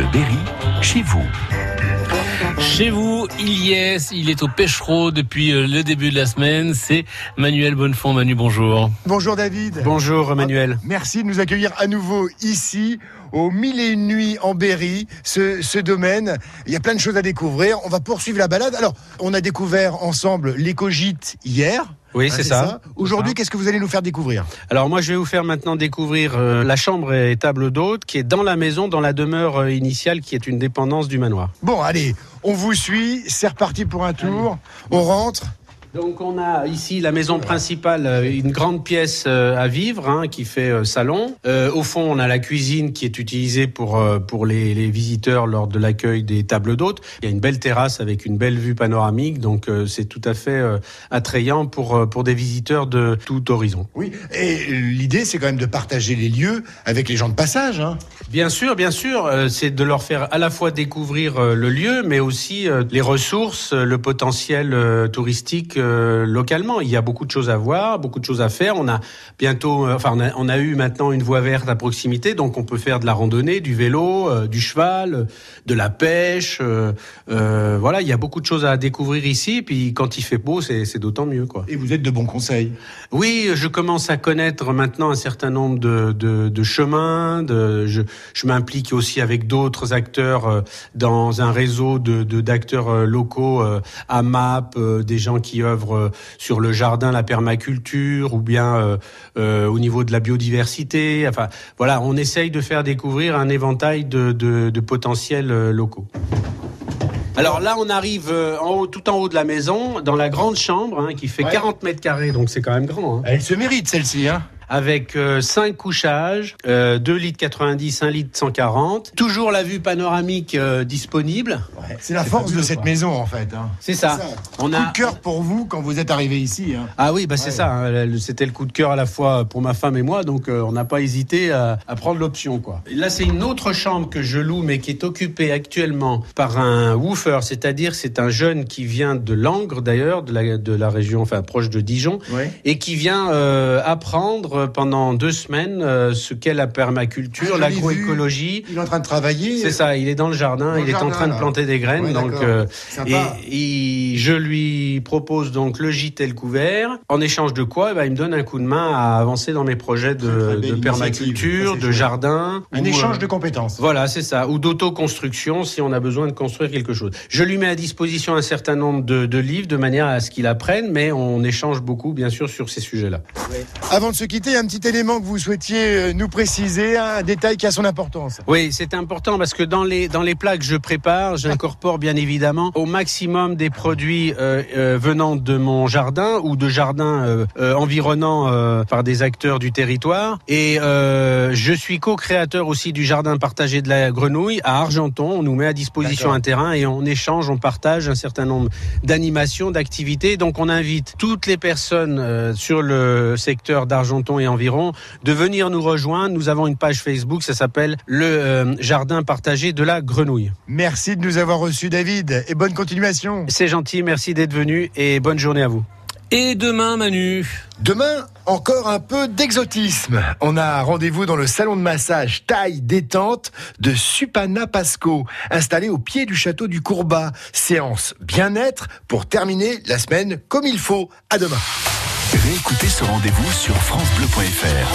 Bleu Berry, chez vous. Chez vous, il y est, il est au Pêchereau depuis euh, le début de la semaine. C'est Manuel Bonnefond. Manu, bonjour. Bonjour David. Bonjour Manuel. Merci de nous accueillir à nouveau ici au Mille et une nuits en Berry, ce, ce, domaine. Il y a plein de choses à découvrir. On va poursuivre la balade. Alors, on a découvert ensemble l'écogite hier. Oui, hein, c'est ça. ça. Aujourd'hui, qu'est-ce que vous allez nous faire découvrir? Alors moi, je vais vous faire maintenant découvrir euh, la chambre et table d'hôte qui est dans la maison, dans la demeure euh, initiale, qui est une dépendance du manoir. Bon, allez, on vous suit. C'est reparti pour un tour. On rentre. Donc on a ici la maison principale, euh, une grande pièce euh, à vivre hein, qui fait euh, salon. au fond, on a la cuisine qui est utilisée pour pour les, les visiteurs lors de l'accueil des tables d'hôtes. Il y a une belle terrasse avec une belle vue panoramique, donc c'est tout à fait attrayant pour pour des visiteurs de tout horizon. Oui, et l'idée c'est quand même de partager les lieux avec les gens de passage. Hein. Bien sûr, bien sûr, c'est de leur faire à la fois découvrir le lieu, mais aussi les ressources, le potentiel touristique euh, localement. Il y a beaucoup de choses à voir, beaucoup de choses à faire. On a bientôt, euh, enfin, on a, eu maintenant une voie verte à proximité, donc on peut faire de la randonnée, du vélo, euh, du cheval, de la pêche. voilà, il y a beaucoup de choses à découvrir ici. Puis quand il fait beau, c'est d'autant mieux, quoi. Et vous êtes de bons conseils. Oui, je commence à connaître maintenant un certain nombre de, de, chemins. De, je, je m'implique aussi avec d'autres acteurs dans un réseau de d'acteurs locaux à MAP, des gens qui euh, sur le jardin, la permaculture, ou bien euh, euh, au niveau de la biodiversité. Enfin, voilà, on essaye de faire découvrir un éventail de, potentiels locaux. Alors là, on arrive en haut, tout en haut de la maison, dans la grande chambre, hein, qui fait 40 mètres carrés, donc c'est quand même grand. Hein. Elle se mérite celle-ci. Hein avec 5 euh, couchages, euh, 2 litres 90, 1 litre 140. Toujours la vue panoramique euh, disponible. Ouais, c'est la force de cette maison en fait. Hein. C'est ça. ça. On a coup de cœur pour vous quand vous êtes arrivé ici. Hein. Ah oui, bah c'est ça. Hein. C'était le coup de cœur à la fois pour ma femme et moi, donc euh, on n'a pas hésité à, à prendre l'option quoi. Là, c'est une autre chambre que je loue, mais qui est occupée actuellement par un woofer, c'est-à-dire c'est un jeune qui vient de Langres d'ailleurs, de la, de la région, enfin proche de Dijon, ouais. et qui vient apprendre pendant deux semaines euh, ce qu'est la permaculture, ah, l'agroécologie. Il est en train de travailler. C'est ça, il est dans le jardin, il est en train de planter des graines. donc, euh, et, je lui propose donc le gîte et le couvert. En échange de quoi, eh ben, il me donne un coup de main à avancer dans mes projets de, permaculture, de jardin. Un échange euh, de compétences. Voilà, c'est ça. Ou d'autoconstruction si on a besoin de construire quelque chose. Je lui mets à disposition un certain nombre de, de livres de manière à ce qu'il apprenne, mais on échange beaucoup, bien sûr, sur ces sujets-là. Avant de se quitter, un petit élément que vous souhaitiez euh, nous préciser, un détail qui a son importance. Oui, c'est important parce que dans les, dans les plats que je prépare, j'incorpore bien évidemment au maximum des produits euh, euh, venant de mon jardin ou de jardins environnants par des acteurs du territoire. Et je suis co-créateur aussi du jardin partagé de la grenouille à Argenton. On nous met à disposition un terrain et on échange, on partage un certain nombre d'animations, d'activités. Donc on invite toutes les personnes sur le secteur d'Argenton et environ, de venir nous rejoindre. Nous avons une page Facebook, ça s'appelle le euh, jardin partagé de la grenouille. Merci de nous avoir reçus David et bonne continuation. C'est gentil, merci d'être venu et bonne journée à vous. Et demain Manu Demain, encore un peu d'exotisme. On a rendez-vous dans le salon de massage taille détente de Supana Pasco, installé au pied du château du Courbat. Séance bien-être pour terminer la semaine comme il faut. À demain. Réécoutez ce rendez-vous sur FranceBleu.fr.